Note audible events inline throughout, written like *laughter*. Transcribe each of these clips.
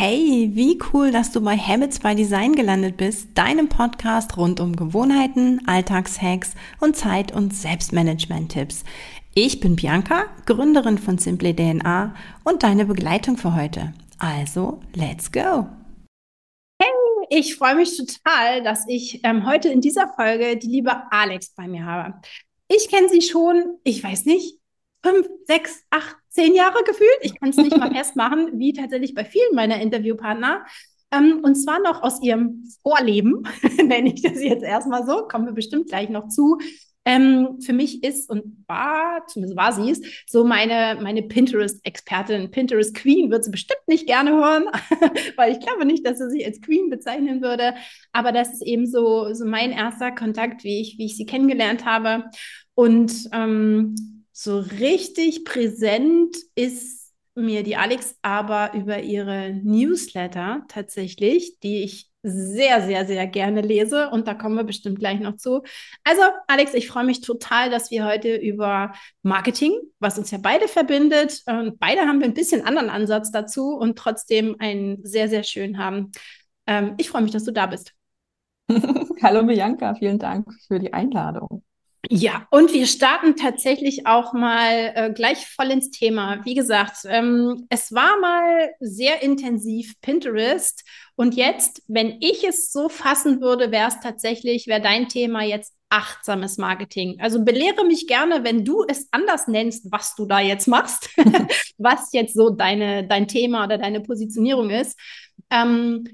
Hey, wie cool, dass du bei Habits by Design gelandet bist, deinem Podcast rund um Gewohnheiten, Alltagshacks und Zeit- und Selbstmanagement-Tipps. Ich bin Bianca, Gründerin von Simply DNA und deine Begleitung für heute. Also, let's go! Hey, ich freue mich total, dass ich ähm, heute in dieser Folge die liebe Alex bei mir habe. Ich kenne sie schon, ich weiß nicht, fünf, sechs, acht, zehn Jahre gefühlt. Ich kann es nicht mal *laughs* festmachen, wie tatsächlich bei vielen meiner Interviewpartner. Ähm, und zwar noch aus ihrem Vorleben, *laughs* nenne ich das jetzt erstmal so, kommen wir bestimmt gleich noch zu. Ähm, für mich ist und war, zumindest war sie es, so meine, meine Pinterest-Expertin, Pinterest-Queen wird sie bestimmt nicht gerne hören, *laughs* weil ich glaube nicht, dass sie sich als Queen bezeichnen würde. Aber das ist eben so, so mein erster Kontakt, wie ich, wie ich sie kennengelernt habe. Und ähm, so richtig präsent ist mir die Alex aber über ihre Newsletter tatsächlich, die ich sehr, sehr, sehr gerne lese und da kommen wir bestimmt gleich noch zu. Also, Alex, ich freue mich total, dass wir heute über Marketing, was uns ja beide verbindet, und beide haben wir ein bisschen anderen Ansatz dazu und trotzdem einen sehr, sehr schön haben. Ähm, ich freue mich, dass du da bist. *laughs* Hallo Bianca, vielen Dank für die Einladung. Ja, und wir starten tatsächlich auch mal äh, gleich voll ins Thema. Wie gesagt, ähm, es war mal sehr intensiv Pinterest und jetzt, wenn ich es so fassen würde, wäre es tatsächlich, wäre dein Thema jetzt achtsames Marketing. Also belehre mich gerne, wenn du es anders nennst, was du da jetzt machst, *laughs* was jetzt so deine, dein Thema oder deine Positionierung ist. Ähm,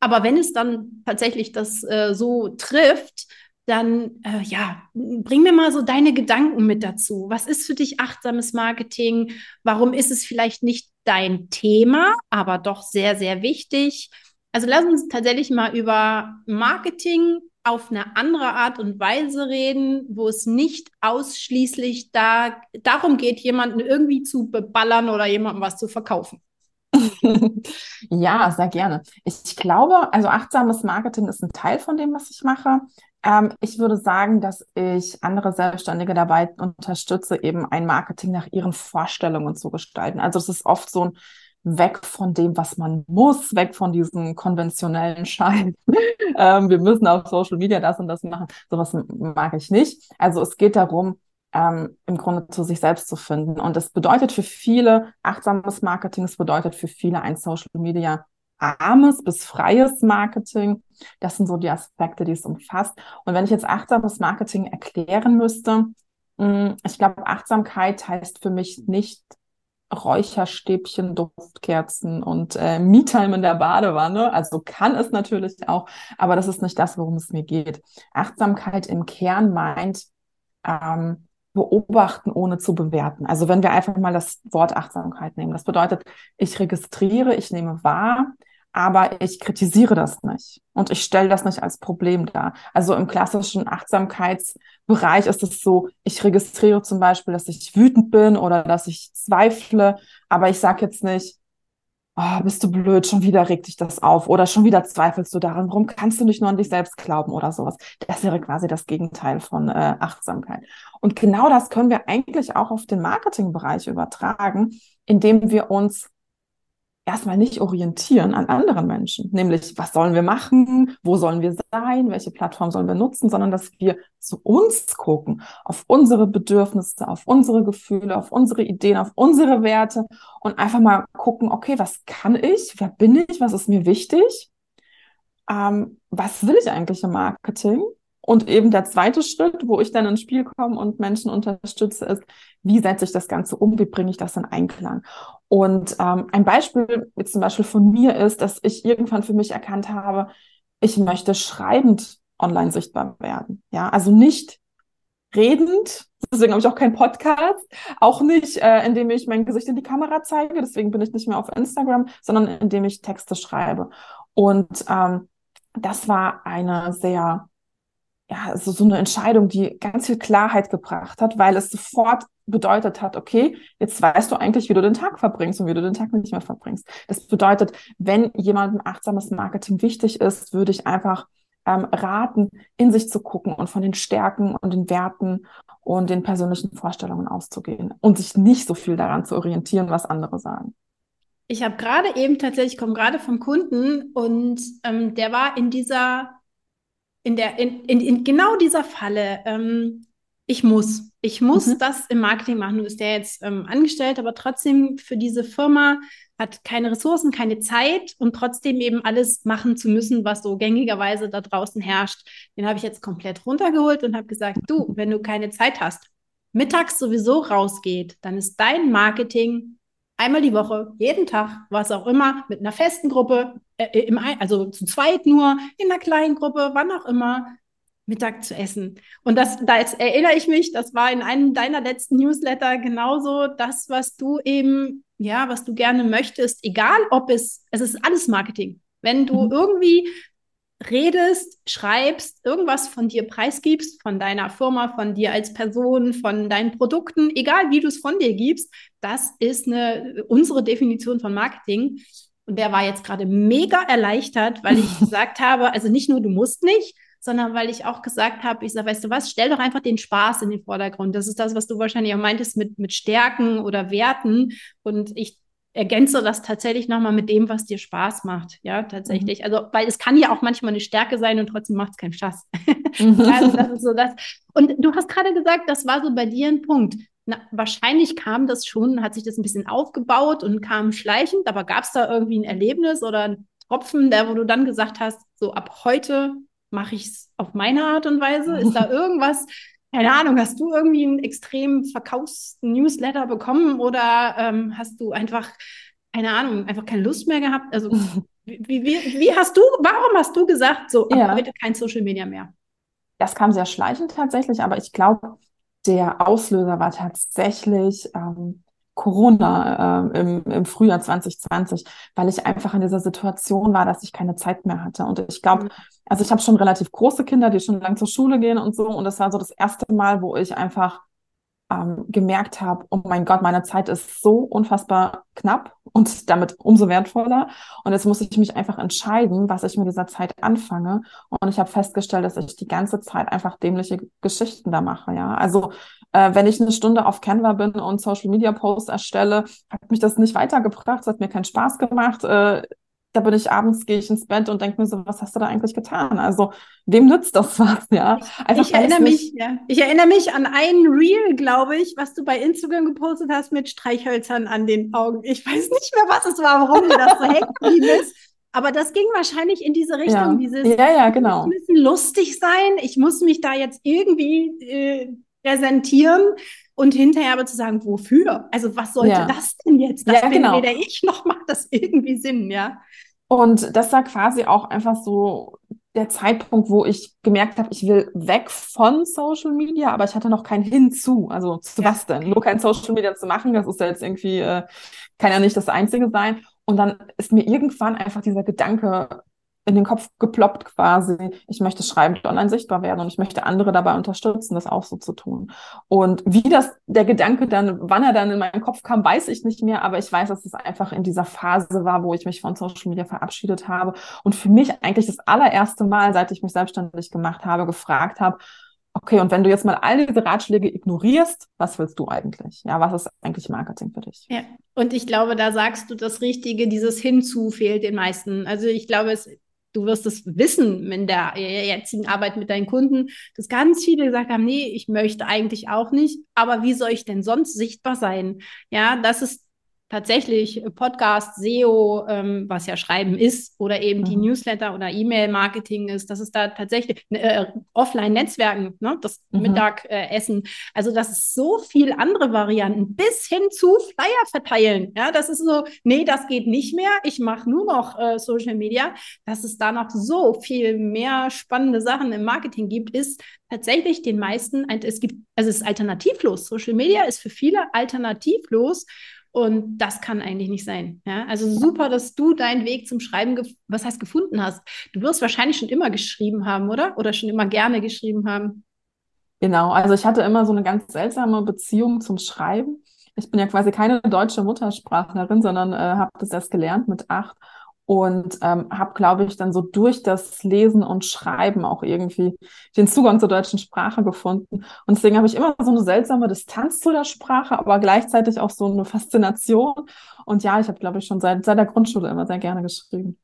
aber wenn es dann tatsächlich das äh, so trifft, dann äh, ja, bring mir mal so deine Gedanken mit dazu. Was ist für dich achtsames Marketing? Warum ist es vielleicht nicht dein Thema, aber doch sehr, sehr wichtig? Also lass uns tatsächlich mal über Marketing auf eine andere Art und Weise reden, wo es nicht ausschließlich da, darum geht, jemanden irgendwie zu beballern oder jemandem was zu verkaufen. *laughs* ja, sehr gerne. Ich glaube, also achtsames Marketing ist ein Teil von dem, was ich mache. Ähm, ich würde sagen, dass ich andere Selbstständige dabei unterstütze, eben ein Marketing nach ihren Vorstellungen zu gestalten. Also es ist oft so ein weg von dem, was man muss, weg von diesem konventionellen Schein. *laughs* ähm, wir müssen auf Social Media das und das machen. Sowas mag ich nicht. Also es geht darum, ähm, im Grunde zu sich selbst zu finden. Und das bedeutet für viele achtsames Marketing, es bedeutet für viele ein Social Media armes bis freies Marketing. Das sind so die Aspekte, die es umfasst. Und wenn ich jetzt achtsames Marketing erklären müsste, mm, ich glaube, Achtsamkeit heißt für mich nicht Räucherstäbchen, Duftkerzen und äh, Me-Time in der Badewanne. Also kann es natürlich auch, aber das ist nicht das, worum es mir geht. Achtsamkeit im Kern meint ähm, beobachten, ohne zu bewerten. Also wenn wir einfach mal das Wort Achtsamkeit nehmen, das bedeutet, ich registriere, ich nehme wahr, aber ich kritisiere das nicht und ich stelle das nicht als Problem dar. Also im klassischen Achtsamkeitsbereich ist es so, ich registriere zum Beispiel, dass ich wütend bin oder dass ich zweifle, aber ich sage jetzt nicht, oh, bist du blöd, schon wieder regt dich das auf oder schon wieder zweifelst du daran, warum kannst du nicht nur an dich selbst glauben oder sowas. Das wäre quasi das Gegenteil von äh, Achtsamkeit. Und genau das können wir eigentlich auch auf den Marketingbereich übertragen, indem wir uns erstmal nicht orientieren an anderen Menschen, nämlich was sollen wir machen, wo sollen wir sein, welche Plattform sollen wir nutzen, sondern dass wir zu uns gucken, auf unsere Bedürfnisse, auf unsere Gefühle, auf unsere Ideen, auf unsere Werte. Und einfach mal gucken, okay, was kann ich, wer bin ich, was ist mir wichtig, ähm, was will ich eigentlich im Marketing? Und eben der zweite Schritt, wo ich dann ins Spiel komme und Menschen unterstütze, ist, wie setze ich das Ganze um, wie bringe ich das in Einklang? Und ähm, ein Beispiel jetzt zum Beispiel von mir ist, dass ich irgendwann für mich erkannt habe, ich möchte schreibend online sichtbar werden. Ja, also nicht redend, deswegen habe ich auch keinen Podcast, auch nicht, äh, indem ich mein Gesicht in die Kamera zeige, deswegen bin ich nicht mehr auf Instagram, sondern indem ich Texte schreibe. Und ähm, das war eine sehr ja, so, so eine Entscheidung, die ganz viel Klarheit gebracht hat, weil es sofort bedeutet hat, okay, jetzt weißt du eigentlich, wie du den Tag verbringst und wie du den Tag nicht mehr verbringst. Das bedeutet, wenn jemandem achtsames Marketing wichtig ist, würde ich einfach ähm, raten, in sich zu gucken und von den Stärken und den Werten und den persönlichen Vorstellungen auszugehen und sich nicht so viel daran zu orientieren, was andere sagen. Ich habe gerade eben tatsächlich, ich komme gerade vom Kunden und ähm, der war in dieser, in der, in, in, in genau dieser Falle. Ähm, ich muss, ich muss mhm. das im Marketing machen. Du bist ja jetzt ähm, angestellt, aber trotzdem für diese Firma hat keine Ressourcen, keine Zeit und trotzdem eben alles machen zu müssen, was so gängigerweise da draußen herrscht. Den habe ich jetzt komplett runtergeholt und habe gesagt, du, wenn du keine Zeit hast, mittags sowieso rausgeht, dann ist dein Marketing einmal die Woche, jeden Tag, was auch immer, mit einer festen Gruppe, äh, äh im, also zu zweit nur, in einer kleinen Gruppe, wann auch immer, Mittag zu essen. Und das, da jetzt erinnere ich mich, das war in einem deiner letzten Newsletter genauso das, was du eben, ja, was du gerne möchtest, egal ob es, es ist alles Marketing. Wenn du mhm. irgendwie redest, schreibst, irgendwas von dir preisgibst, von deiner Firma, von dir als Person, von deinen Produkten, egal wie du es von dir gibst, das ist eine, unsere Definition von Marketing. Und der war jetzt gerade mega erleichtert, weil ich *laughs* gesagt habe, also nicht nur du musst nicht, sondern weil ich auch gesagt habe, ich sage, weißt du was, stell doch einfach den Spaß in den Vordergrund. Das ist das, was du wahrscheinlich auch meintest mit, mit Stärken oder Werten. Und ich ergänze das tatsächlich nochmal mit dem, was dir Spaß macht. Ja, tatsächlich. Mhm. Also, weil es kann ja auch manchmal eine Stärke sein und trotzdem macht es keinen Spaß. Mhm. *laughs* also, das ist so das. Und du hast gerade gesagt, das war so bei dir ein Punkt. Na, wahrscheinlich kam das schon, hat sich das ein bisschen aufgebaut und kam schleichend, aber gab es da irgendwie ein Erlebnis oder ein Tropfen, der, wo du dann gesagt hast, so ab heute mache ich es auf meine Art und Weise? Ist da *laughs* irgendwas, keine Ahnung, hast du irgendwie einen extrem Verkaufs-Newsletter bekommen oder ähm, hast du einfach, keine Ahnung, einfach keine Lust mehr gehabt? Also, *laughs* wie, wie, wie hast du, warum hast du gesagt, so ab ja. heute kein Social Media mehr? Das kam sehr schleichend tatsächlich, aber ich glaube, der Auslöser war tatsächlich ähm, Corona äh, im, im Frühjahr 2020, weil ich einfach in dieser Situation war, dass ich keine Zeit mehr hatte. Und ich glaube, mhm. also ich habe schon relativ große Kinder, die schon lange zur Schule gehen und so. Und das war so das erste Mal, wo ich einfach ähm, gemerkt habe, oh mein Gott, meine Zeit ist so unfassbar knapp und damit umso wertvoller. Und jetzt muss ich mich einfach entscheiden, was ich mit dieser Zeit anfange. Und ich habe festgestellt, dass ich die ganze Zeit einfach dämliche Geschichten da mache. Ja, also äh, wenn ich eine Stunde auf Canva bin und Social Media Posts erstelle, hat mich das nicht weitergebracht. Es hat mir keinen Spaß gemacht. Äh, da bin ich abends, gehe ich ins Bett und denke mir so, was hast du da eigentlich getan? Also, wem nützt das *laughs* was, ja? Einfach, ich erinnere mich, ja. ich erinnere mich an ein Reel, glaube ich, was du bei Instagram gepostet hast mit Streichhölzern an den Augen. Ich weiß nicht mehr, was es war, warum mir das so *laughs* hängen ist. Aber das ging wahrscheinlich in diese Richtung, ja. dieses, ja, ja, genau. es müssen lustig sein, ich muss mich da jetzt irgendwie äh, präsentieren und hinterher aber zu sagen, wofür? Also was sollte ja. das denn jetzt? Das ja, genau. weder ich noch macht das irgendwie Sinn, ja. Und das war quasi auch einfach so der Zeitpunkt, wo ich gemerkt habe, ich will weg von Social Media, aber ich hatte noch kein Hinzu. Also zu ja. was denn? Nur kein Social Media zu machen, das ist ja jetzt irgendwie, äh, kann ja nicht das Einzige sein. Und dann ist mir irgendwann einfach dieser Gedanke in den Kopf geploppt quasi, ich möchte schreibend online sichtbar werden und ich möchte andere dabei unterstützen, das auch so zu tun. Und wie das, der Gedanke dann, wann er dann in meinen Kopf kam, weiß ich nicht mehr, aber ich weiß, dass es einfach in dieser Phase war, wo ich mich von Social Media verabschiedet habe und für mich eigentlich das allererste Mal, seit ich mich selbstständig gemacht habe, gefragt habe, okay, und wenn du jetzt mal all diese Ratschläge ignorierst, was willst du eigentlich? Ja, was ist eigentlich Marketing für dich? Ja, und ich glaube, da sagst du das Richtige, dieses Hinzu fehlt den meisten. Also ich glaube, es du wirst es wissen in der jetzigen Arbeit mit deinen Kunden, dass ganz viele gesagt haben, nee, ich möchte eigentlich auch nicht, aber wie soll ich denn sonst sichtbar sein? Ja, das ist tatsächlich Podcast, SEO, ähm, was ja Schreiben ist, oder eben die mhm. Newsletter oder E-Mail-Marketing ist, das ist da tatsächlich äh, Offline-Netzwerken, ne? das mhm. Mittagessen. Äh, also das ist so viel andere Varianten, bis hin zu Flyer verteilen. Ja, das ist so, nee, das geht nicht mehr. Ich mache nur noch äh, Social Media. Dass es da noch so viel mehr spannende Sachen im Marketing gibt, ist tatsächlich den meisten, es gibt, also es ist alternativlos. Social Media ist für viele alternativlos. Und das kann eigentlich nicht sein. Ja? Also super, dass du deinen Weg zum Schreiben, was heißt gefunden hast. Du wirst wahrscheinlich schon immer geschrieben haben, oder? Oder schon immer gerne geschrieben haben. Genau, also ich hatte immer so eine ganz seltsame Beziehung zum Schreiben. Ich bin ja quasi keine deutsche Muttersprachlerin, sondern äh, habe das erst gelernt mit acht. Und ähm, habe, glaube ich, dann so durch das Lesen und Schreiben auch irgendwie den Zugang zur deutschen Sprache gefunden. Und deswegen habe ich immer so eine seltsame Distanz zu der Sprache, aber gleichzeitig auch so eine Faszination. Und ja, ich habe, glaube ich, schon seit, seit der Grundschule immer sehr gerne geschrieben.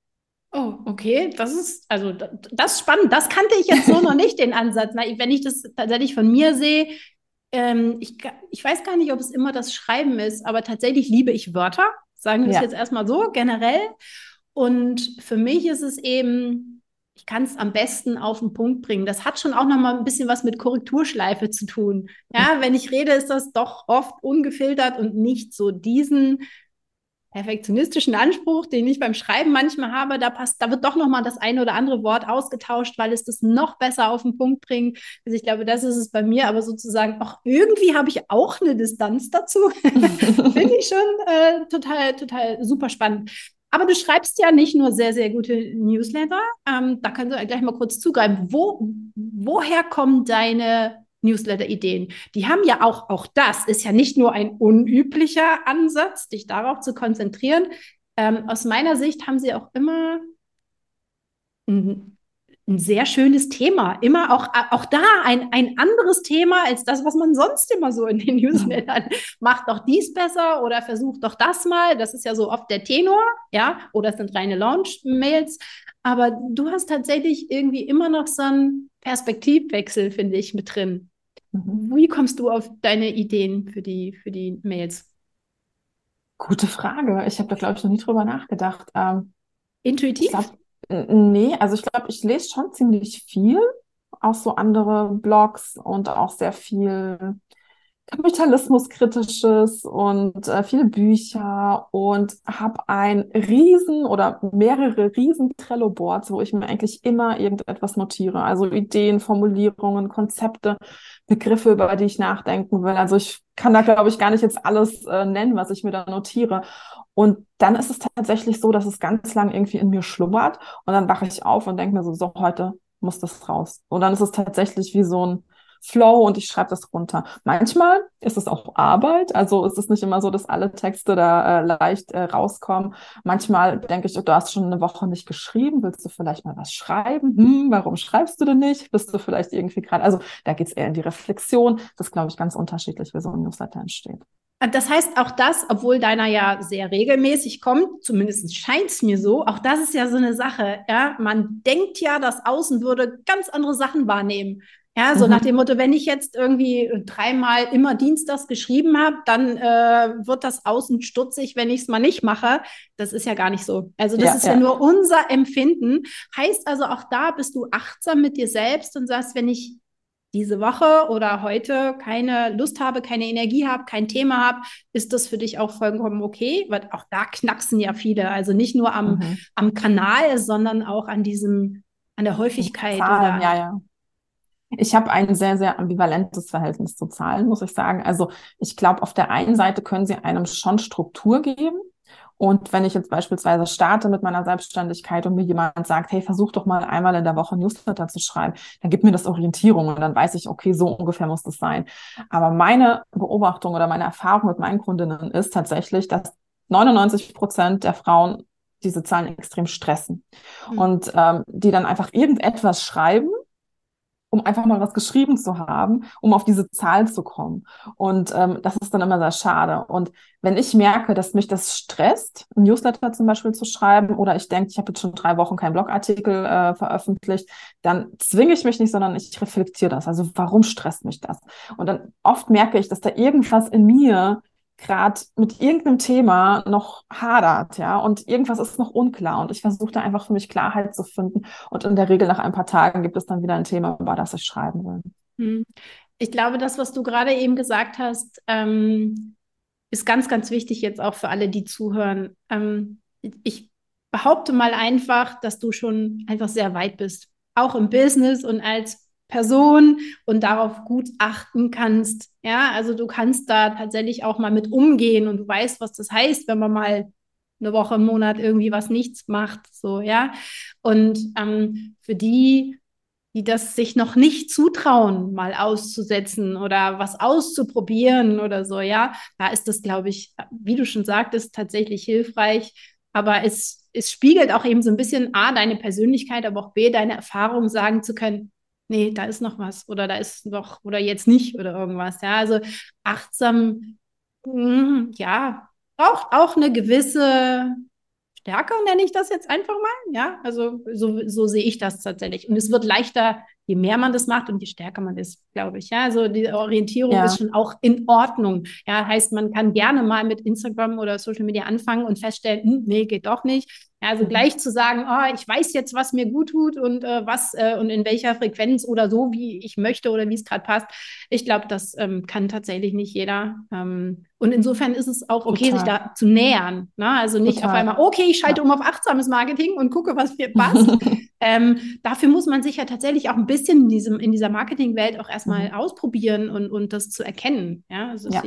Oh, okay. Das ist, also das ist spannend. Das kannte ich jetzt so noch nicht, den Ansatz. Wenn ich das tatsächlich von mir sehe, ähm, ich, ich weiß gar nicht, ob es immer das Schreiben ist, aber tatsächlich liebe ich Wörter. Sagen wir es ja. jetzt erstmal so, generell. Und für mich ist es eben, ich kann es am besten auf den Punkt bringen. Das hat schon auch noch mal ein bisschen was mit Korrekturschleife zu tun. Ja, wenn ich rede, ist das doch oft ungefiltert und nicht so diesen perfektionistischen Anspruch, den ich beim Schreiben manchmal habe, da passt, da wird doch noch mal das eine oder andere Wort ausgetauscht, weil es das noch besser auf den Punkt bringt. Also ich glaube, das ist es bei mir, aber sozusagen auch irgendwie habe ich auch eine Distanz dazu. *laughs* Finde ich schon äh, total, total super spannend. Aber du schreibst ja nicht nur sehr, sehr gute Newsletter. Ähm, da kannst du gleich mal kurz zugreifen. Wo, woher kommen deine Newsletter-Ideen. Die haben ja auch, auch das ist ja nicht nur ein unüblicher Ansatz, dich darauf zu konzentrieren. Ähm, aus meiner Sicht haben sie auch immer ein, ein, sehr schönes Thema. Immer auch, auch da ein, ein anderes Thema als das, was man sonst immer so in den *laughs* Newslettern macht. Doch dies besser oder versucht doch das mal. Das ist ja so oft der Tenor, ja, oder es sind reine Launch-Mails. Aber du hast tatsächlich irgendwie immer noch so einen Perspektivwechsel, finde ich, mit drin. Mhm. Wie kommst du auf deine Ideen für die, für die Mails? Gute Frage. Ich habe da, glaube ich, noch nie drüber nachgedacht. Ähm, Intuitiv? Glaub, nee, also ich glaube, ich lese schon ziemlich viel, auch so andere Blogs und auch sehr viel Kapitalismuskritisches und äh, viele Bücher und habe ein riesen oder mehrere riesen Trello-Boards, wo ich mir eigentlich immer irgendetwas notiere. Also Ideen, Formulierungen, Konzepte, Begriffe, über die ich nachdenken will. Also ich kann da, glaube ich, gar nicht jetzt alles äh, nennen, was ich mir da notiere. Und dann ist es tatsächlich so, dass es ganz lang irgendwie in mir schlummert und dann wache ich auf und denke mir so, so, heute muss das raus. Und dann ist es tatsächlich wie so ein Flow und ich schreibe das runter. Manchmal ist es auch Arbeit, also ist es nicht immer so, dass alle Texte da äh, leicht äh, rauskommen. Manchmal denke ich, du hast schon eine Woche nicht geschrieben, willst du vielleicht mal was schreiben? Hm, warum schreibst du denn nicht? Bist du vielleicht irgendwie gerade, also da geht es eher in die Reflexion. Das glaube ich, ganz unterschiedlich, wie so ein Newsletter entsteht. Das heißt, auch das, obwohl deiner ja sehr regelmäßig kommt, zumindest scheint es mir so, auch das ist ja so eine Sache. Ja? Man denkt ja, das Außen würde ganz andere Sachen wahrnehmen. Ja, so mhm. nach dem Motto, wenn ich jetzt irgendwie dreimal immer Dienstags geschrieben habe, dann äh, wird das außen stutzig, wenn ich es mal nicht mache. Das ist ja gar nicht so. Also das ja, ist ja. ja nur unser Empfinden. Heißt also, auch da bist du achtsam mit dir selbst und sagst, wenn ich diese Woche oder heute keine Lust habe, keine Energie habe, kein Thema habe, ist das für dich auch vollkommen okay? Weil auch da knacksen ja viele. Also nicht nur am, mhm. am Kanal, sondern auch an diesem, an der Häufigkeit. Zahlen, oder ja, ja. Ich habe ein sehr, sehr ambivalentes Verhältnis zu Zahlen, muss ich sagen. Also ich glaube, auf der einen Seite können sie einem schon Struktur geben. Und wenn ich jetzt beispielsweise starte mit meiner Selbstständigkeit und mir jemand sagt, hey, versuch doch mal einmal in der Woche Newsletter zu schreiben, dann gibt mir das Orientierung und dann weiß ich, okay, so ungefähr muss das sein. Aber meine Beobachtung oder meine Erfahrung mit meinen Kundinnen ist tatsächlich, dass 99 Prozent der Frauen diese Zahlen extrem stressen mhm. und ähm, die dann einfach irgendetwas schreiben um einfach mal was geschrieben zu haben, um auf diese Zahl zu kommen. Und ähm, das ist dann immer sehr schade. Und wenn ich merke, dass mich das stresst, ein Newsletter zum Beispiel zu schreiben, oder ich denke, ich habe jetzt schon drei Wochen keinen Blogartikel äh, veröffentlicht, dann zwinge ich mich nicht, sondern ich reflektiere das. Also warum stresst mich das? Und dann oft merke ich, dass da irgendwas in mir gerade mit irgendeinem Thema noch hadert, ja, und irgendwas ist noch unklar und ich versuche da einfach für mich Klarheit zu finden und in der Regel nach ein paar Tagen gibt es dann wieder ein Thema, über das ich schreiben will. Hm. Ich glaube, das, was du gerade eben gesagt hast, ähm, ist ganz, ganz wichtig jetzt auch für alle, die zuhören. Ähm, ich behaupte mal einfach, dass du schon einfach sehr weit bist, auch im Business und als Person und darauf gut achten kannst. Ja, also du kannst da tatsächlich auch mal mit umgehen und du weißt, was das heißt, wenn man mal eine Woche im Monat irgendwie was nichts macht, so, ja. Und ähm, für die, die das sich noch nicht zutrauen, mal auszusetzen oder was auszuprobieren oder so, ja, da ist das, glaube ich, wie du schon sagtest, tatsächlich hilfreich, aber es, es spiegelt auch eben so ein bisschen A, deine Persönlichkeit, aber auch B, deine Erfahrung sagen zu können, nee, da ist noch was oder da ist noch oder jetzt nicht oder irgendwas. Ja, also achtsam, hm, ja, braucht auch eine gewisse Stärke, nenne ich das jetzt einfach mal. Ja, also so, so sehe ich das tatsächlich. Und es wird leichter, je mehr man das macht und je stärker man ist, glaube ich. Ja, also die Orientierung ja. ist schon auch in Ordnung. Ja, heißt, man kann gerne mal mit Instagram oder Social Media anfangen und feststellen, hm, nee, geht doch nicht. Ja, also mhm. gleich zu sagen, oh, ich weiß jetzt, was mir gut tut und äh, was äh, und in welcher Frequenz oder so, wie ich möchte oder wie es gerade passt. Ich glaube, das ähm, kann tatsächlich nicht jeder. Ähm, und insofern ist es auch okay, Total. sich da zu nähern. Ne? Also nicht Total. auf einmal, okay, ich schalte ja. um auf achtsames Marketing und gucke, was mir passt. *laughs* ähm, dafür muss man sich ja tatsächlich auch ein bisschen in, diesem, in dieser Marketingwelt auch erstmal mhm. ausprobieren und, und das zu erkennen. Ja, also. Ja.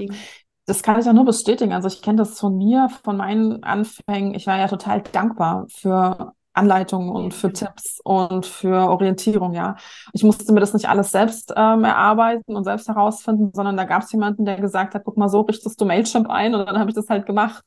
Das kann ich auch nur bestätigen. Also ich kenne das von mir, von meinen Anfängen. Ich war ja total dankbar für Anleitungen und für Tipps und für Orientierung, ja. Ich musste mir das nicht alles selbst ähm, erarbeiten und selbst herausfinden, sondern da gab es jemanden, der gesagt hat, guck mal, so richtest du Mailchimp ein und dann habe ich das halt gemacht.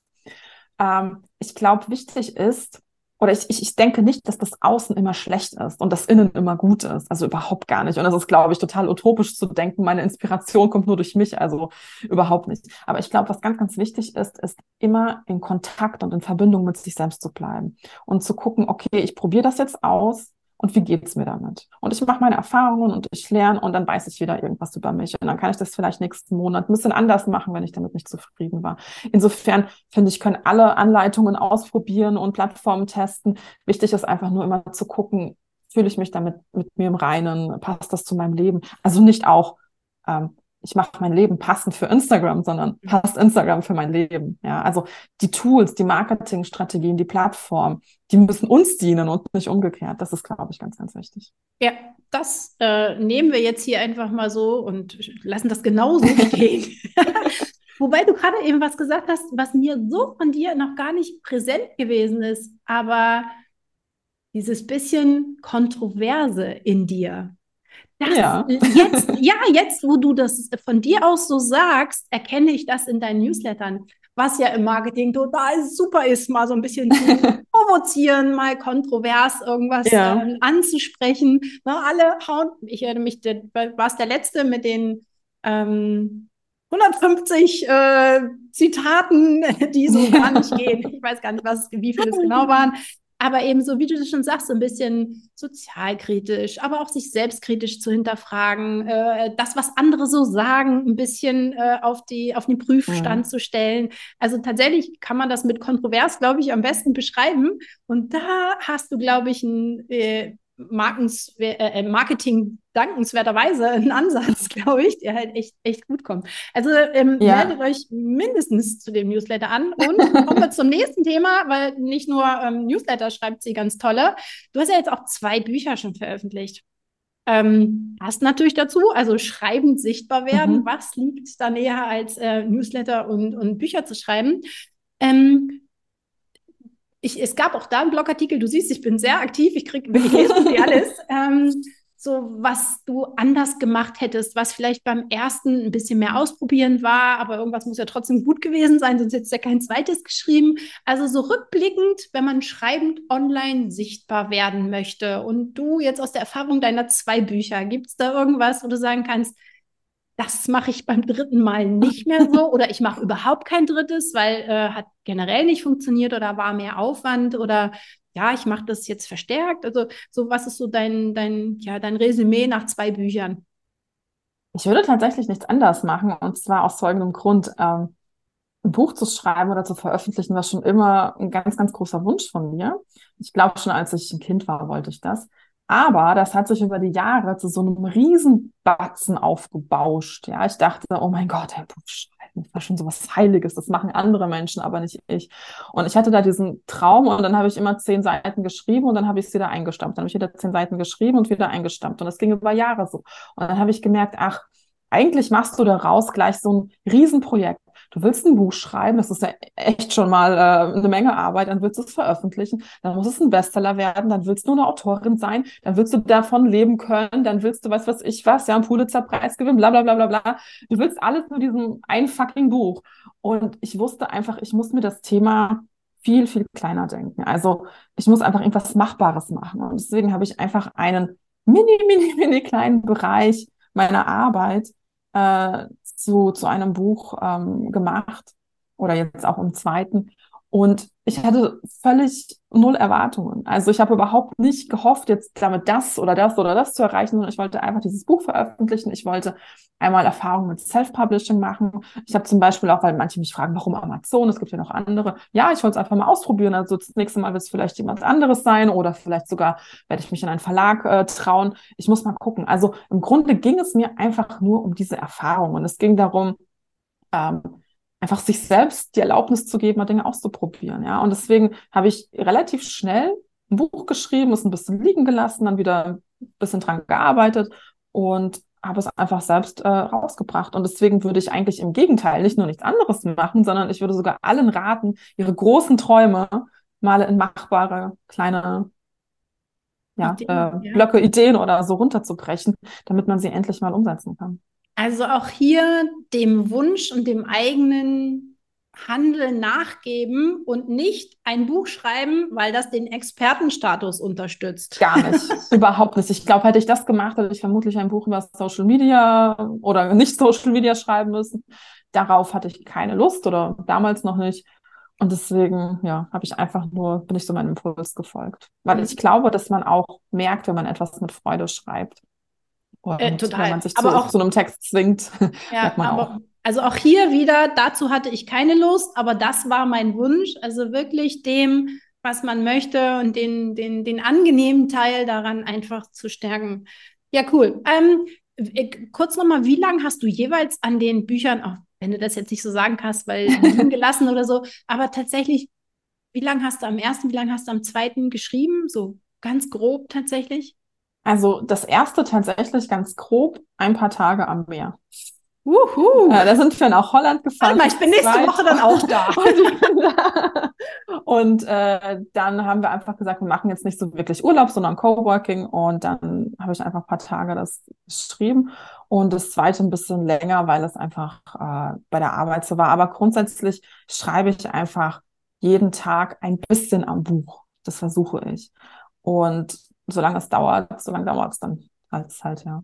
Ähm, ich glaube, wichtig ist, oder ich, ich, ich denke nicht, dass das Außen immer schlecht ist und das Innen immer gut ist. Also überhaupt gar nicht. Und das ist, glaube ich, total utopisch zu denken, meine Inspiration kommt nur durch mich. Also überhaupt nicht. Aber ich glaube, was ganz, ganz wichtig ist, ist immer in Kontakt und in Verbindung mit sich selbst zu bleiben und zu gucken, okay, ich probiere das jetzt aus und wie geht's mir damit? Und ich mache meine Erfahrungen und ich lerne und dann weiß ich wieder irgendwas über mich. Und dann kann ich das vielleicht nächsten Monat ein bisschen anders machen, wenn ich damit nicht zufrieden war. Insofern finde ich, können alle Anleitungen ausprobieren und Plattformen testen. Wichtig ist einfach nur immer zu gucken, fühle ich mich damit mit mir im Reinen, passt das zu meinem Leben? Also nicht auch, ähm, ich mache mein Leben passend für Instagram, sondern mhm. passt Instagram für mein Leben. Ja, also die Tools, die Marketingstrategien, die Plattform, die müssen uns dienen und nicht umgekehrt. Das ist, glaube ich, ganz, ganz wichtig. Ja, das äh, nehmen wir jetzt hier einfach mal so und lassen das genauso stehen. *laughs* Wobei du gerade eben was gesagt hast, was mir so von dir noch gar nicht präsent gewesen ist, aber dieses bisschen Kontroverse in dir. Das, ja. Jetzt, ja, jetzt, wo du das von dir aus so sagst, erkenne ich das in deinen Newslettern, was ja im Marketing total super ist, mal so ein bisschen zu *laughs* provozieren, mal kontrovers irgendwas ja. ähm, anzusprechen. Na, alle hauen, ich erinnere mich, war es der letzte mit den ähm, 150 äh, Zitaten, *laughs* die so gar nicht gehen. Ich weiß gar nicht, was, wie viele es genau waren aber eben so, wie du das schon sagst, so ein bisschen sozialkritisch, aber auch sich selbstkritisch zu hinterfragen, äh, das, was andere so sagen, ein bisschen äh, auf, die, auf den Prüfstand mhm. zu stellen. Also tatsächlich kann man das mit kontrovers, glaube ich, am besten beschreiben. Und da hast du, glaube ich, ein äh, äh, Marketing dankenswerterweise ein *laughs* Ansatz, glaube ich, der halt echt, echt gut kommt. Also ähm, ja. meldet euch mindestens zu dem Newsletter an und kommen wir zum nächsten Thema, weil nicht nur ähm, Newsletter schreibt sie ganz tolle. Du hast ja jetzt auch zwei Bücher schon veröffentlicht. Ähm, passt natürlich dazu, also schreibend sichtbar werden. Mhm. Was liegt da näher als äh, Newsletter und, und Bücher zu schreiben? Ähm, ich, es gab auch da einen Blogartikel, du siehst, ich bin sehr aktiv, ich kriege ich lese alles. *laughs* Ähm, so, was du anders gemacht hättest, was vielleicht beim ersten ein bisschen mehr ausprobieren war, aber irgendwas muss ja trotzdem gut gewesen sein, sonst hättest du ja kein zweites geschrieben. Also so rückblickend, wenn man schreibend online sichtbar werden möchte und du jetzt aus der Erfahrung deiner zwei Bücher, gibt es da irgendwas, wo du sagen kannst, das mache ich beim dritten Mal nicht mehr so oder ich mache überhaupt kein drittes, weil äh, hat generell nicht funktioniert oder war mehr Aufwand oder ja, ich mache das jetzt verstärkt. Also so was ist so dein, dein, ja, dein Resümee nach zwei Büchern? Ich würde tatsächlich nichts anders machen und zwar aus folgendem Grund. Ähm, ein Buch zu schreiben oder zu veröffentlichen war schon immer ein ganz, ganz großer Wunsch von mir. Ich glaube schon, als ich ein Kind war, wollte ich das. Aber das hat sich über die Jahre zu so einem Riesenbatzen aufgebauscht. Ja, ich dachte, oh mein Gott, ein Buch schreiben, das war schon so was Heiliges. Das machen andere Menschen, aber nicht ich. Und ich hatte da diesen Traum und dann habe ich immer zehn Seiten geschrieben und dann habe ich es wieder eingestampft. Dann habe ich wieder zehn Seiten geschrieben und wieder eingestampft. Und das ging über Jahre so. Und dann habe ich gemerkt, ach, eigentlich machst du daraus gleich so ein Riesenprojekt du willst ein Buch schreiben, das ist ja echt schon mal äh, eine Menge Arbeit, dann willst du es veröffentlichen, dann muss es ein Bestseller werden, dann willst du eine Autorin sein, dann willst du davon leben können, dann willst du, weiß was ich was, ja, einen Pulitzer-Preis gewinnen, bla bla bla bla bla. Du willst alles nur diesem ein fucking Buch. Und ich wusste einfach, ich muss mir das Thema viel, viel kleiner denken. Also ich muss einfach irgendwas Machbares machen. Und deswegen habe ich einfach einen mini, mini, mini kleinen Bereich meiner Arbeit äh, zu, zu einem Buch ähm, gemacht oder jetzt auch im zweiten. Und ich hatte völlig null Erwartungen. Also ich habe überhaupt nicht gehofft, jetzt damit das oder das oder das zu erreichen, sondern ich wollte einfach dieses Buch veröffentlichen. Ich wollte einmal Erfahrungen mit Self-Publishing machen. Ich habe zum Beispiel auch, weil manche mich fragen, warum Amazon? Es gibt ja noch andere. Ja, ich wollte es einfach mal ausprobieren. Also das nächste Mal wird es vielleicht jemand anderes sein oder vielleicht sogar werde ich mich in einen Verlag äh, trauen. Ich muss mal gucken. Also im Grunde ging es mir einfach nur um diese Erfahrung und es ging darum, ähm, einfach sich selbst die Erlaubnis zu geben, mal Dinge auszuprobieren. Ja, und deswegen habe ich relativ schnell ein Buch geschrieben, es ein bisschen liegen gelassen, dann wieder ein bisschen dran gearbeitet und habe es einfach selbst äh, rausgebracht. Und deswegen würde ich eigentlich im Gegenteil nicht nur nichts anderes machen, sondern ich würde sogar allen raten, ihre großen Träume mal in machbare kleine ja, Ideen, äh, ja. Blöcke, Ideen oder so runterzubrechen, damit man sie endlich mal umsetzen kann. Also auch hier dem Wunsch und dem eigenen Handeln nachgeben und nicht ein Buch schreiben, weil das den Expertenstatus unterstützt. Gar nicht, *laughs* überhaupt nicht. Ich glaube, hätte ich das gemacht, hätte ich vermutlich ein Buch über Social Media oder *laughs* nicht Social Media schreiben müssen. Darauf hatte ich keine Lust oder damals noch nicht. Und deswegen, ja, habe ich einfach nur, bin ich so meinem Impuls gefolgt. Weil mhm. ich glaube, dass man auch merkt, wenn man etwas mit Freude schreibt. Und äh, total. wenn man sich aber zu, auch, zu einem Text zwingt, *laughs* ja, merkt man aber, auch. Also auch hier wieder, dazu hatte ich keine Lust, aber das war mein Wunsch. Also wirklich dem, was man möchte und den, den, den angenehmen Teil daran einfach zu stärken. Ja, cool. Ähm, äh, kurz nochmal, wie lange hast du jeweils an den Büchern, auch wenn du das jetzt nicht so sagen kannst, weil *laughs* gelassen oder so, aber tatsächlich, wie lange hast du am ersten, wie lange hast du am zweiten geschrieben? So ganz grob tatsächlich? Also das erste tatsächlich ganz grob, ein paar Tage am Meer. Uhu. Ja, da sind wir nach Holland gefahren. Mal, ich bin nächste Woche dann auch da. *laughs* und äh, dann haben wir einfach gesagt, wir machen jetzt nicht so wirklich Urlaub, sondern Coworking. Und dann habe ich einfach ein paar Tage das geschrieben. Und das zweite ein bisschen länger, weil es einfach äh, bei der Arbeit so war. Aber grundsätzlich schreibe ich einfach jeden Tag ein bisschen am Buch. Das versuche ich. Und solange es dauert, solange dauert es dann als halt, ja.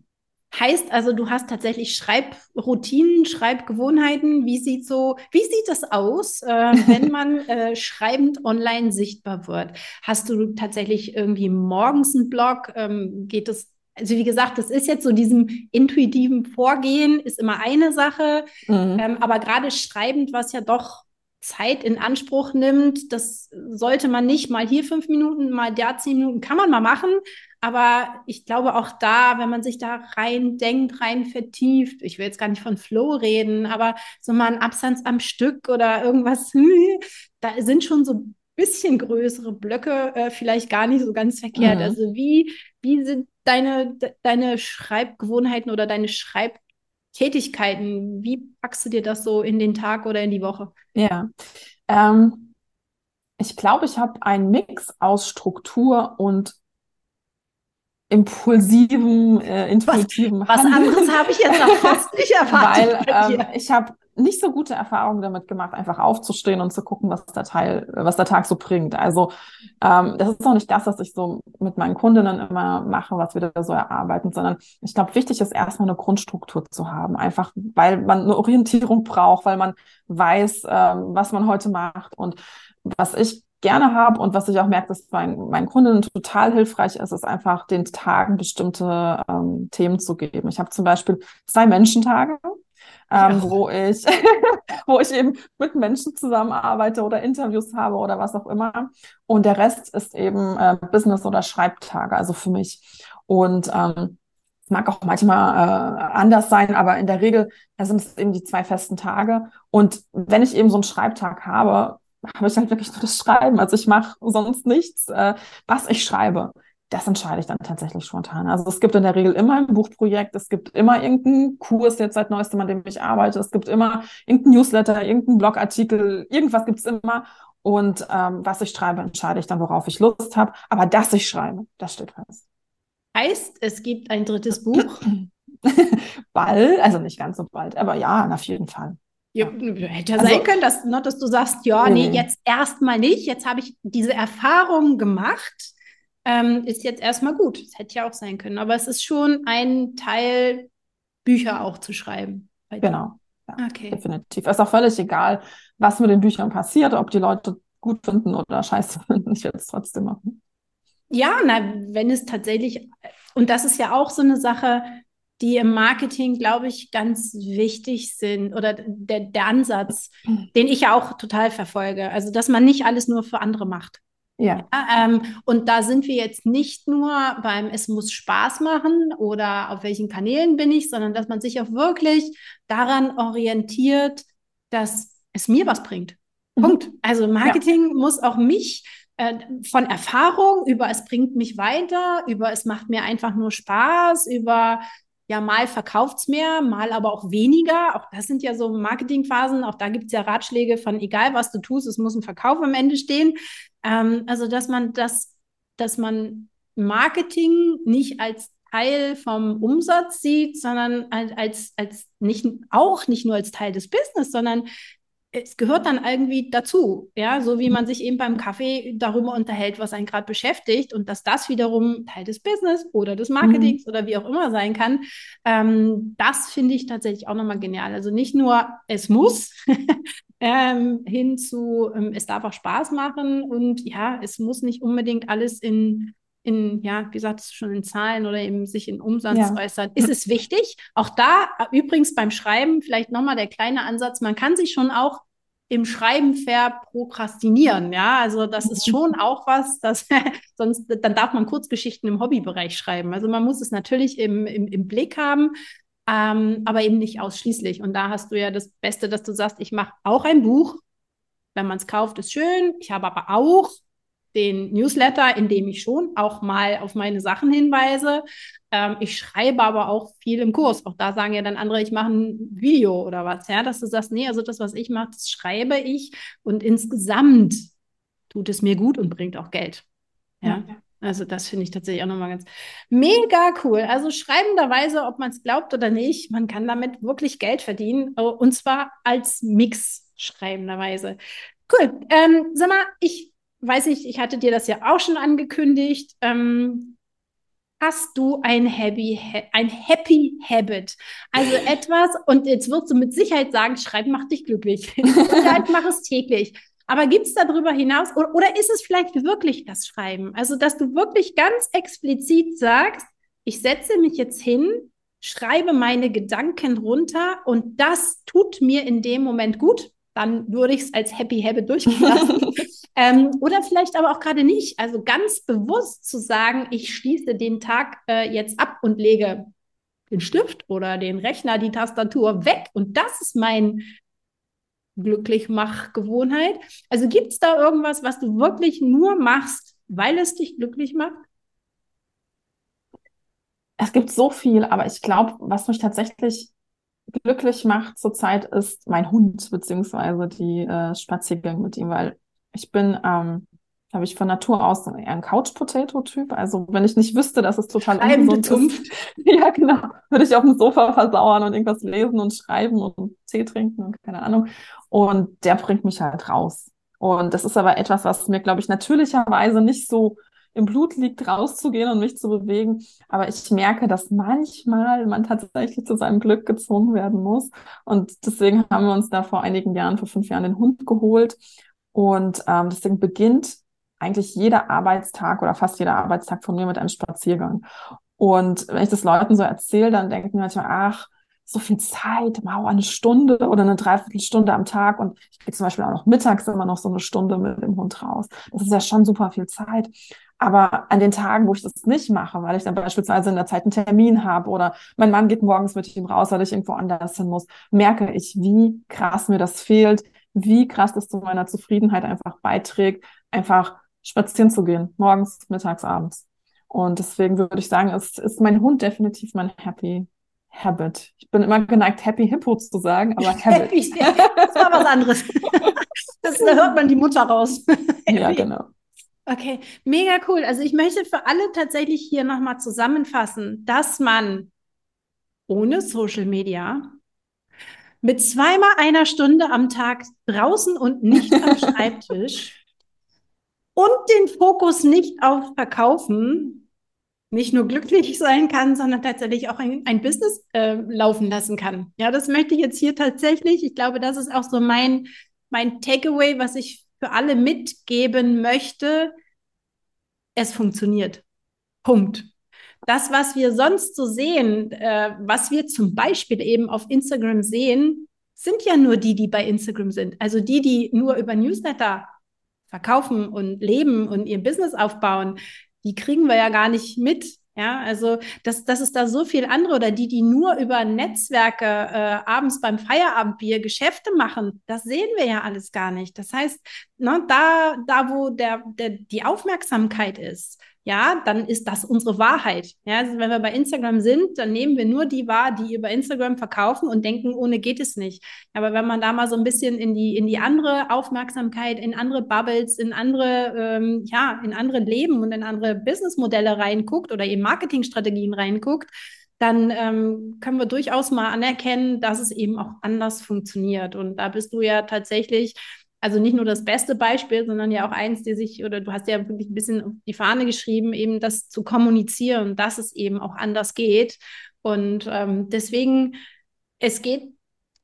Heißt also, du hast tatsächlich Schreibroutinen, Schreibgewohnheiten. Wie sieht so, wie sieht das aus, äh, *laughs* wenn man äh, schreibend online sichtbar wird? Hast du tatsächlich irgendwie morgens einen Blog? Ähm, geht es also wie gesagt, das ist jetzt so diesem intuitiven Vorgehen, ist immer eine Sache. Mhm. Ähm, aber gerade schreibend, was ja doch Zeit in Anspruch nimmt. Das sollte man nicht mal hier fünf Minuten, mal da zehn Minuten, kann man mal machen. Aber ich glaube auch da, wenn man sich da rein denkt, rein vertieft, ich will jetzt gar nicht von Flow reden, aber so mal ein Absatz am Stück oder irgendwas, *laughs* da sind schon so ein bisschen größere Blöcke äh, vielleicht gar nicht so ganz verkehrt. Mhm. Also wie, wie sind deine, deine Schreibgewohnheiten oder deine Schreib Tätigkeiten, wie packst du dir das so in den Tag oder in die Woche? Ja, ähm, ich glaube, ich habe einen Mix aus Struktur und impulsiven, äh, intuitiven Was, was anderes habe ich jetzt noch fast nicht *laughs* erwartet. Weil ähm, ich habe nicht so gute Erfahrungen damit gemacht, einfach aufzustehen und zu gucken, was der Teil, was der Tag so bringt. Also ähm, das ist auch nicht das, was ich so mit meinen Kundinnen immer mache, was wir da so erarbeiten, sondern ich glaube, wichtig ist erstmal eine Grundstruktur zu haben, einfach weil man eine Orientierung braucht, weil man weiß, ähm, was man heute macht und was ich gerne habe und was ich auch merke, dass mein, meinen Kunden total hilfreich ist, ist einfach den Tagen bestimmte ähm, Themen zu geben. Ich habe zum Beispiel zwei Menschentage ähm, ja. wo ich, *laughs* wo ich eben mit Menschen zusammenarbeite oder Interviews habe oder was auch immer. Und der Rest ist eben äh, Business- oder Schreibtage, also für mich. Und ähm, es mag auch manchmal äh, anders sein, aber in der Regel sind es eben die zwei festen Tage. Und wenn ich eben so einen Schreibtag habe, habe ich halt wirklich nur das Schreiben. Also ich mache sonst nichts, äh, was ich schreibe das entscheide ich dann tatsächlich spontan. Also es gibt in der Regel immer ein Buchprojekt, es gibt immer irgendeinen Kurs jetzt seit neuestem, an dem ich arbeite, es gibt immer irgendein Newsletter, irgendeinen Blogartikel, irgendwas gibt es immer. Und ähm, was ich schreibe, entscheide ich dann, worauf ich Lust habe. Aber dass ich schreibe, das steht fest. Heißt, es gibt ein drittes Buch? *clears throat* bald, also nicht ganz so bald, aber ja, auf jeden Fall. Ja, hätte ja also, sein können, dass, ne, dass du sagst, ja, nee, jetzt erstmal nicht. Jetzt habe ich diese Erfahrung gemacht. Ähm, ist jetzt erstmal gut. Das hätte ja auch sein können. Aber es ist schon ein Teil, Bücher auch zu schreiben. Genau. Ja, okay. Definitiv. Es ist auch völlig egal, was mit den Büchern passiert, ob die Leute gut finden oder scheiße finden. Ich werde es trotzdem machen. Ja, na, wenn es tatsächlich, und das ist ja auch so eine Sache, die im Marketing, glaube ich, ganz wichtig sind oder der, der Ansatz, den ich ja auch total verfolge. Also, dass man nicht alles nur für andere macht. Ja. ja ähm, und da sind wir jetzt nicht nur beim Es muss Spaß machen oder auf welchen Kanälen bin ich, sondern dass man sich auch wirklich daran orientiert, dass es mir was bringt. Mhm. Punkt. Also Marketing ja. muss auch mich äh, von Erfahrung über es bringt mich weiter, über es macht mir einfach nur Spaß, über ja, mal verkauft es mehr, mal aber auch weniger. Auch das sind ja so Marketingphasen. Auch da gibt es ja Ratschläge von, egal was du tust, es muss ein Verkauf am Ende stehen. Ähm, also, dass man das, dass man Marketing nicht als Teil vom Umsatz sieht, sondern als, als nicht, auch nicht nur als Teil des Business, sondern es gehört dann irgendwie dazu, ja, so wie man sich eben beim Kaffee darüber unterhält, was einen gerade beschäftigt und dass das wiederum Teil des Business oder des Marketings mhm. oder wie auch immer sein kann, ähm, das finde ich tatsächlich auch nochmal genial. Also nicht nur es muss *laughs* ähm, hin zu ähm, es darf auch Spaß machen und ja, es muss nicht unbedingt alles in in, ja, wie gesagt, schon in Zahlen oder eben sich in Umsatz ja. äußert, ist es wichtig. Auch da übrigens beim Schreiben vielleicht nochmal der kleine Ansatz, man kann sich schon auch im Schreiben verprokrastinieren. Ja, also das ist schon auch was, das *laughs* sonst dann darf man Kurzgeschichten im Hobbybereich schreiben. Also man muss es natürlich im, im, im Blick haben, ähm, aber eben nicht ausschließlich. Und da hast du ja das Beste, dass du sagst, ich mache auch ein Buch. Wenn man es kauft, ist schön. Ich habe aber auch den Newsletter, in dem ich schon auch mal auf meine Sachen hinweise. Ähm, ich schreibe aber auch viel im Kurs. Auch da sagen ja dann andere, ich mache ein Video oder was, ja, dass du sagst, nee, also das, was ich mache, das schreibe ich und insgesamt tut es mir gut und bringt auch Geld. Ja. ja. Also das finde ich tatsächlich auch nochmal ganz mega cool. Also schreibenderweise, ob man es glaubt oder nicht, man kann damit wirklich Geld verdienen äh, und zwar als Mix schreibenderweise. Cool. Ähm, sag mal, ich weiß nicht, ich hatte dir das ja auch schon angekündigt. Ähm, hast du ein Happy, ein Happy Habit? Also *laughs* etwas, und jetzt wirst du mit Sicherheit sagen, Schreiben macht dich glücklich. *laughs* Sicherheit mach es täglich. Aber gibt es darüber hinaus, oder, oder ist es vielleicht wirklich das Schreiben? Also, dass du wirklich ganz explizit sagst, ich setze mich jetzt hin, schreibe meine Gedanken runter und das tut mir in dem Moment gut, dann würde ich es als Happy Habit durchgehen lassen. *laughs* Ähm, oder vielleicht aber auch gerade nicht. Also ganz bewusst zu sagen, ich schließe den Tag äh, jetzt ab und lege den Stift oder den Rechner, die Tastatur weg. Und das ist mein Glücklichmach-Gewohnheit. Also gibt es da irgendwas, was du wirklich nur machst, weil es dich glücklich macht? Es gibt so viel, aber ich glaube, was mich tatsächlich glücklich macht zurzeit ist mein Hund, beziehungsweise die äh, Spaziergänge mit ihm, weil ich bin, ähm, habe ich von Natur aus eher ein Couch-Potato-Typ. Also wenn ich nicht wüsste, dass es total ungesund ist, *laughs* ja genau, würde ich auf dem Sofa versauern und irgendwas lesen und schreiben und Tee trinken und keine Ahnung. Und der bringt mich halt raus. Und das ist aber etwas, was mir, glaube ich, natürlicherweise nicht so im Blut liegt, rauszugehen und mich zu bewegen. Aber ich merke, dass manchmal man tatsächlich zu seinem Glück gezwungen werden muss. Und deswegen haben wir uns da vor einigen Jahren, vor fünf Jahren, den Hund geholt. Und ähm, deswegen beginnt eigentlich jeder Arbeitstag oder fast jeder Arbeitstag von mir mit einem Spaziergang. Und wenn ich das Leuten so erzähle, dann denken manchmal, ach, so viel Zeit, wow, eine Stunde oder eine Dreiviertelstunde am Tag. Und ich gehe zum Beispiel auch noch mittags immer noch so eine Stunde mit dem Hund raus. Das ist ja schon super viel Zeit. Aber an den Tagen, wo ich das nicht mache, weil ich dann beispielsweise in der Zeit einen Termin habe oder mein Mann geht morgens mit ihm raus, weil ich irgendwo anders hin muss, merke ich, wie krass mir das fehlt, wie krass das zu meiner Zufriedenheit einfach beiträgt, einfach spazieren zu gehen, morgens, mittags, abends. Und deswegen würde ich sagen, es ist mein Hund definitiv mein Happy Habit. Ich bin immer geneigt, Happy Hippo zu sagen, aber *laughs* Habit. Happy, das war was anderes. *laughs* Das, da hört man die Mutter raus. ja, genau. Okay, mega cool. Also ich möchte für alle tatsächlich hier nochmal zusammenfassen, dass man ohne Social Media mit zweimal einer Stunde am Tag draußen und nicht am *laughs* Schreibtisch und den Fokus nicht auf Verkaufen nicht nur glücklich sein kann, sondern tatsächlich auch ein, ein Business äh, laufen lassen kann. Ja, das möchte ich jetzt hier tatsächlich. Ich glaube, das ist auch so mein, mein Takeaway, was ich für alle mitgeben möchte. Es funktioniert. Punkt. Das, was wir sonst so sehen, äh, was wir zum Beispiel eben auf Instagram sehen, sind ja nur die, die bei Instagram sind. Also die, die nur über Newsletter verkaufen und leben und ihr Business aufbauen, die kriegen wir ja gar nicht mit. Ja, also dass, dass es da so viel andere oder die, die nur über Netzwerke äh, abends beim Feierabendbier Geschäfte machen, das sehen wir ja alles gar nicht. Das heißt, ne, da, da wo der, der, die Aufmerksamkeit ist, ja, dann ist das unsere Wahrheit. Ja, also wenn wir bei Instagram sind, dann nehmen wir nur die wahr, die über Instagram verkaufen und denken, ohne geht es nicht. Aber wenn man da mal so ein bisschen in die, in die andere Aufmerksamkeit, in andere Bubbles, in andere, ähm, ja, in andere Leben und in andere Businessmodelle reinguckt oder eben Marketingstrategien reinguckt, dann ähm, können wir durchaus mal anerkennen, dass es eben auch anders funktioniert. Und da bist du ja tatsächlich also nicht nur das beste Beispiel, sondern ja auch eins, die sich, oder du hast ja wirklich ein bisschen auf die Fahne geschrieben, eben das zu kommunizieren, dass es eben auch anders geht. Und ähm, deswegen, es geht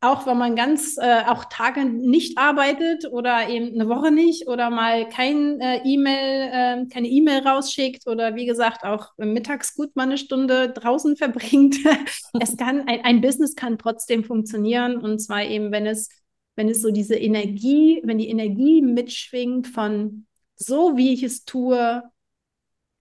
auch, wenn man ganz äh, auch Tage nicht arbeitet oder eben eine Woche nicht oder mal kein äh, E-Mail, äh, keine E-Mail rausschickt oder wie gesagt auch mittags gut mal eine Stunde draußen *laughs* verbringt. es kann, ein, ein Business kann trotzdem funktionieren und zwar eben, wenn es wenn es so diese Energie, wenn die Energie mitschwingt von so wie ich es tue,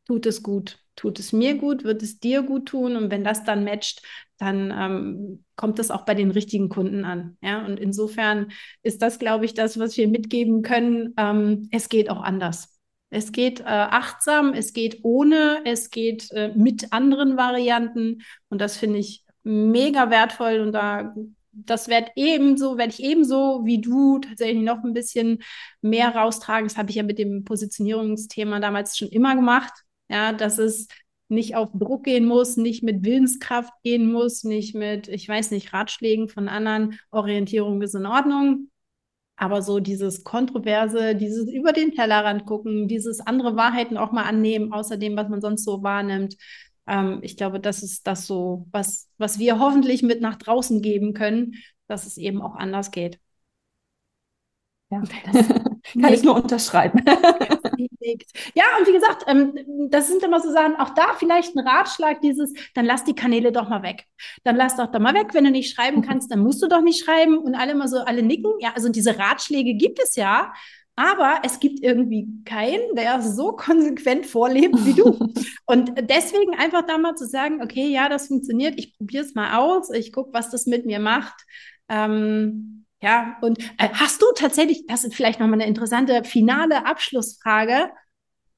tut es gut, tut es mir gut, wird es dir gut tun und wenn das dann matcht, dann ähm, kommt das auch bei den richtigen Kunden an. Ja, und insofern ist das, glaube ich, das, was wir mitgeben können. Ähm, es geht auch anders. Es geht äh, achtsam, es geht ohne, es geht äh, mit anderen Varianten und das finde ich mega wertvoll und da das werde ebenso, werde ich ebenso wie du tatsächlich noch ein bisschen mehr raustragen. Das habe ich ja mit dem Positionierungsthema damals schon immer gemacht. Ja, dass es nicht auf Druck gehen muss, nicht mit Willenskraft gehen muss, nicht mit, ich weiß nicht, Ratschlägen von anderen. Orientierung ist in Ordnung. Aber so dieses Kontroverse, dieses über den Tellerrand gucken, dieses andere Wahrheiten auch mal annehmen, außer dem, was man sonst so wahrnimmt, ähm, ich glaube, das ist das so, was, was wir hoffentlich mit nach draußen geben können, dass es eben auch anders geht. Ja, *laughs* das kann ich nur unterschreiben. *laughs* ja, und wie gesagt, ähm, das sind immer so Sachen, auch da vielleicht ein Ratschlag, dieses, dann lass die Kanäle doch mal weg. Dann lass doch da mal weg, wenn du nicht schreiben *laughs* kannst, dann musst du doch nicht schreiben und alle immer so, alle nicken. Ja, also diese Ratschläge gibt es ja, aber es gibt irgendwie keinen, der so konsequent vorlebt wie du. *laughs* und deswegen einfach da mal zu sagen, okay, ja, das funktioniert, ich probiere es mal aus, ich gucke, was das mit mir macht. Ähm, ja, und äh, hast du tatsächlich, das ist vielleicht nochmal eine interessante finale Abschlussfrage,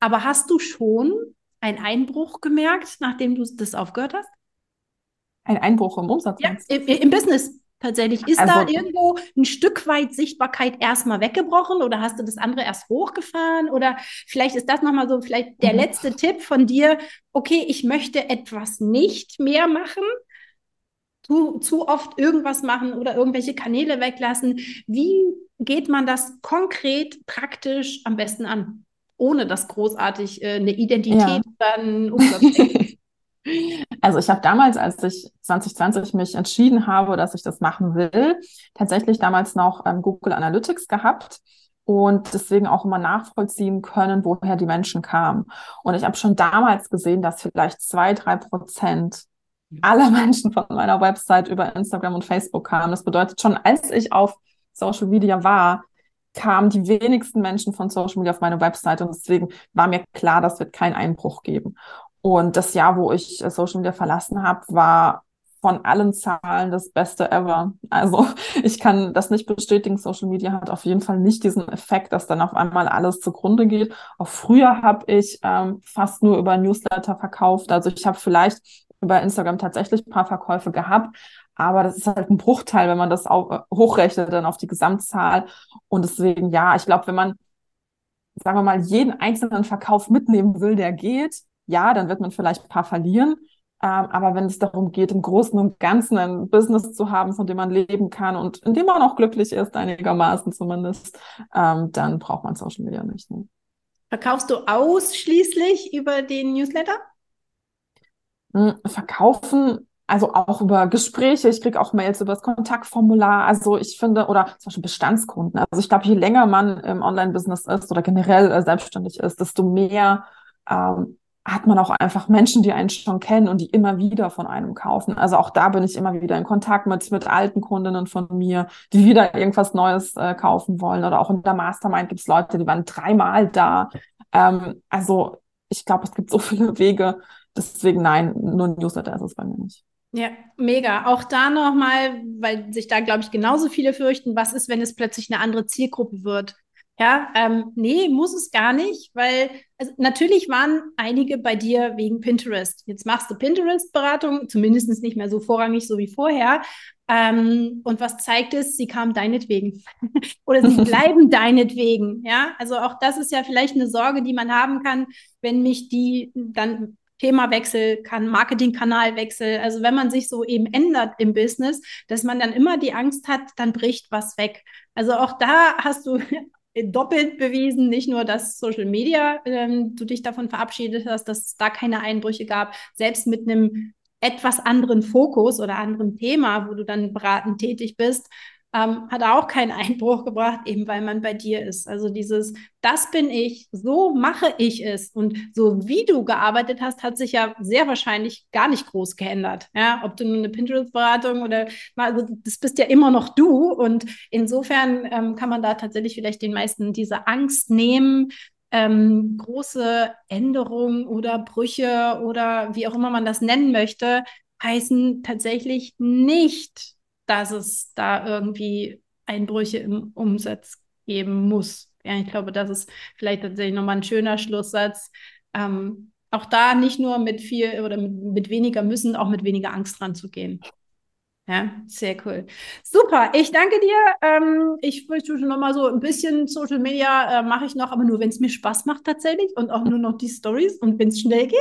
aber hast du schon einen Einbruch gemerkt, nachdem du das aufgehört hast? Ein Einbruch im Umsatz? Ja, im, im Business. Tatsächlich. Ist also, da irgendwo ein Stück weit Sichtbarkeit erstmal weggebrochen oder hast du das andere erst hochgefahren? Oder vielleicht ist das nochmal so, vielleicht der mhm. letzte Tipp von dir, okay, ich möchte etwas nicht mehr machen, zu, zu oft irgendwas machen oder irgendwelche Kanäle weglassen. Wie geht man das konkret, praktisch am besten an? Ohne dass großartig äh, eine Identität ja. dann Umsatz *laughs* Also ich habe damals, als ich 2020 mich entschieden habe, dass ich das machen will, tatsächlich damals noch ähm, Google Analytics gehabt und deswegen auch immer nachvollziehen können, woher die Menschen kamen. Und ich habe schon damals gesehen, dass vielleicht zwei, drei Prozent aller Menschen von meiner Website über Instagram und Facebook kamen. Das bedeutet schon, als ich auf Social Media war, kamen die wenigsten Menschen von Social Media auf meine Website und deswegen war mir klar, das wird keinen Einbruch geben. Und das Jahr, wo ich äh, Social Media verlassen habe, war von allen Zahlen das Beste ever. Also *laughs* ich kann das nicht bestätigen. Social Media hat auf jeden Fall nicht diesen Effekt, dass dann auf einmal alles zugrunde geht. Auch früher habe ich ähm, fast nur über Newsletter verkauft. Also ich habe vielleicht über Instagram tatsächlich ein paar Verkäufe gehabt, aber das ist halt ein Bruchteil, wenn man das auch äh, hochrechnet dann auf die Gesamtzahl. Und deswegen, ja, ich glaube, wenn man, sagen wir mal, jeden einzelnen Verkauf mitnehmen will, der geht, ja, dann wird man vielleicht ein paar verlieren. Ähm, aber wenn es darum geht, im Großen und Ganzen ein Business zu haben, von dem man leben kann und in dem man auch glücklich ist, einigermaßen zumindest, ähm, dann braucht man Social Media nicht. Ne? Verkaufst du ausschließlich über den Newsletter? Hm, verkaufen, also auch über Gespräche. Ich kriege auch Mails über das Kontaktformular. Also ich finde, oder zum Beispiel Bestandskunden. Also ich glaube, je länger man im Online-Business ist oder generell äh, selbstständig ist, desto mehr ähm, hat man auch einfach Menschen, die einen schon kennen und die immer wieder von einem kaufen. Also auch da bin ich immer wieder in Kontakt mit, mit alten Kundinnen von mir, die wieder irgendwas Neues äh, kaufen wollen. Oder auch in der Mastermind gibt es Leute, die waren dreimal da. Ähm, also ich glaube, es gibt so viele Wege. Deswegen nein, nur Newsletter ist es bei mir nicht. Ja, mega. Auch da nochmal, weil sich da, glaube ich, genauso viele fürchten, was ist, wenn es plötzlich eine andere Zielgruppe wird? Ja, ähm, nee, muss es gar nicht, weil also natürlich waren einige bei dir wegen Pinterest. Jetzt machst du Pinterest-Beratung, zumindest nicht mehr so vorrangig so wie vorher. Ähm, und was zeigt es? Sie kamen deinetwegen *laughs* oder sie *laughs* bleiben deinetwegen. Ja, also auch das ist ja vielleicht eine Sorge, die man haben kann, wenn mich die dann Themawechsel, kann Marketingkanalwechsel. Also wenn man sich so eben ändert im Business, dass man dann immer die Angst hat, dann bricht was weg. Also auch da hast du doppelt bewiesen, nicht nur, dass Social Media ähm, du dich davon verabschiedet hast, dass es da keine Einbrüche gab, selbst mit einem etwas anderen Fokus oder anderem Thema, wo du dann beratend tätig bist, ähm, hat auch keinen *laughs* Einbruch gebracht, eben weil man bei dir ist. Also dieses, das bin ich, so mache ich es. Und so wie du gearbeitet hast, hat sich ja sehr wahrscheinlich gar nicht groß geändert. Ja, ob du nur eine Pinterest-Beratung oder also das bist ja immer noch du. Und insofern ähm, kann man da tatsächlich vielleicht den meisten diese Angst nehmen, ähm, große Änderungen oder Brüche oder wie auch immer man das nennen möchte, heißen tatsächlich nicht dass es da irgendwie Einbrüche im Umsatz geben muss. Ja, ich glaube, das ist vielleicht tatsächlich nochmal ein schöner Schlusssatz. Ähm, auch da nicht nur mit viel oder mit, mit weniger müssen, auch mit weniger Angst ranzugehen. Ja, sehr cool. Super, ich danke dir. Ähm, ich schon noch mal so ein bisschen Social Media äh, mache ich noch, aber nur, wenn es mir Spaß macht tatsächlich und auch nur noch die Stories und wenn es schnell geht.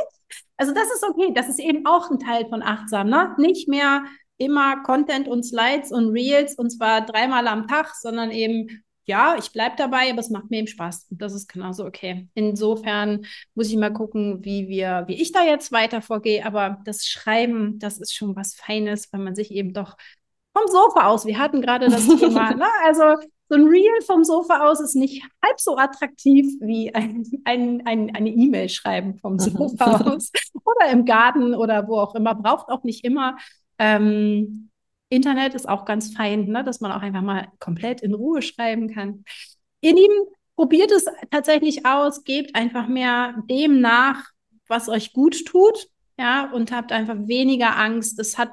Also das ist okay. Das ist eben auch ein Teil von achtsam, ne? Nicht mehr immer Content und Slides und Reels und zwar dreimal am Tag, sondern eben, ja, ich bleibe dabei, aber es macht mir eben Spaß. Und das ist genauso okay. Insofern muss ich mal gucken, wie wir, wie ich da jetzt weiter vorgehe. Aber das Schreiben, das ist schon was Feines, weil man sich eben doch vom Sofa aus, wir hatten gerade das Thema, *laughs* ne? also so ein Reel vom Sofa aus ist nicht halb so attraktiv wie ein, ein, ein, eine E-Mail schreiben vom *laughs* Sofa aus oder im Garten oder wo auch immer. Braucht auch nicht immer ähm, Internet ist auch ganz fein, ne, dass man auch einfach mal komplett in Ruhe schreiben kann. Ihr Lieben, probiert es tatsächlich aus, gebt einfach mehr dem nach, was euch gut tut, ja, und habt einfach weniger Angst. Es hat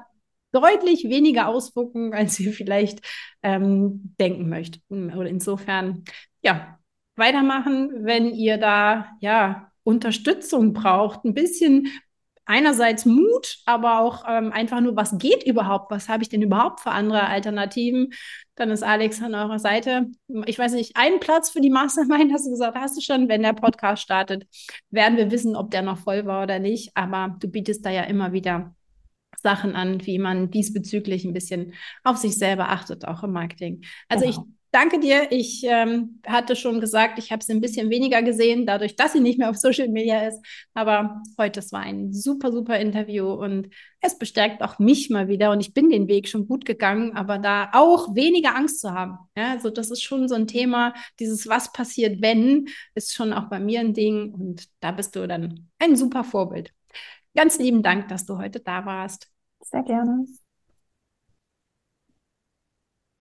deutlich weniger Auswirkungen, *laughs* als ihr vielleicht ähm, denken möchtet. Oder insofern, ja, weitermachen, wenn ihr da, ja, Unterstützung braucht, ein bisschen einerseits Mut, aber auch ähm, einfach nur, was geht überhaupt? Was habe ich denn überhaupt für andere Alternativen? Dann ist Alex an eurer Seite. Ich weiß nicht, einen Platz für die Mastermind hast du gesagt, hast du schon, wenn der Podcast startet, werden wir wissen, ob der noch voll war oder nicht. Aber du bietest da ja immer wieder Sachen an, wie man diesbezüglich ein bisschen auf sich selber achtet, auch im Marketing. Also genau. ich danke dir. Ich ähm, hatte schon gesagt, ich habe sie ein bisschen weniger gesehen, dadurch, dass sie nicht mehr auf Social Media ist. Aber heute, es war ein super, super Interview und es bestärkt auch mich mal wieder. Und ich bin den Weg schon gut gegangen, aber da auch weniger Angst zu haben. Ja, also das ist schon so ein Thema. Dieses Was passiert, wenn, ist schon auch bei mir ein Ding. Und da bist du dann ein super Vorbild. Ganz lieben Dank, dass du heute da warst. Sehr gerne.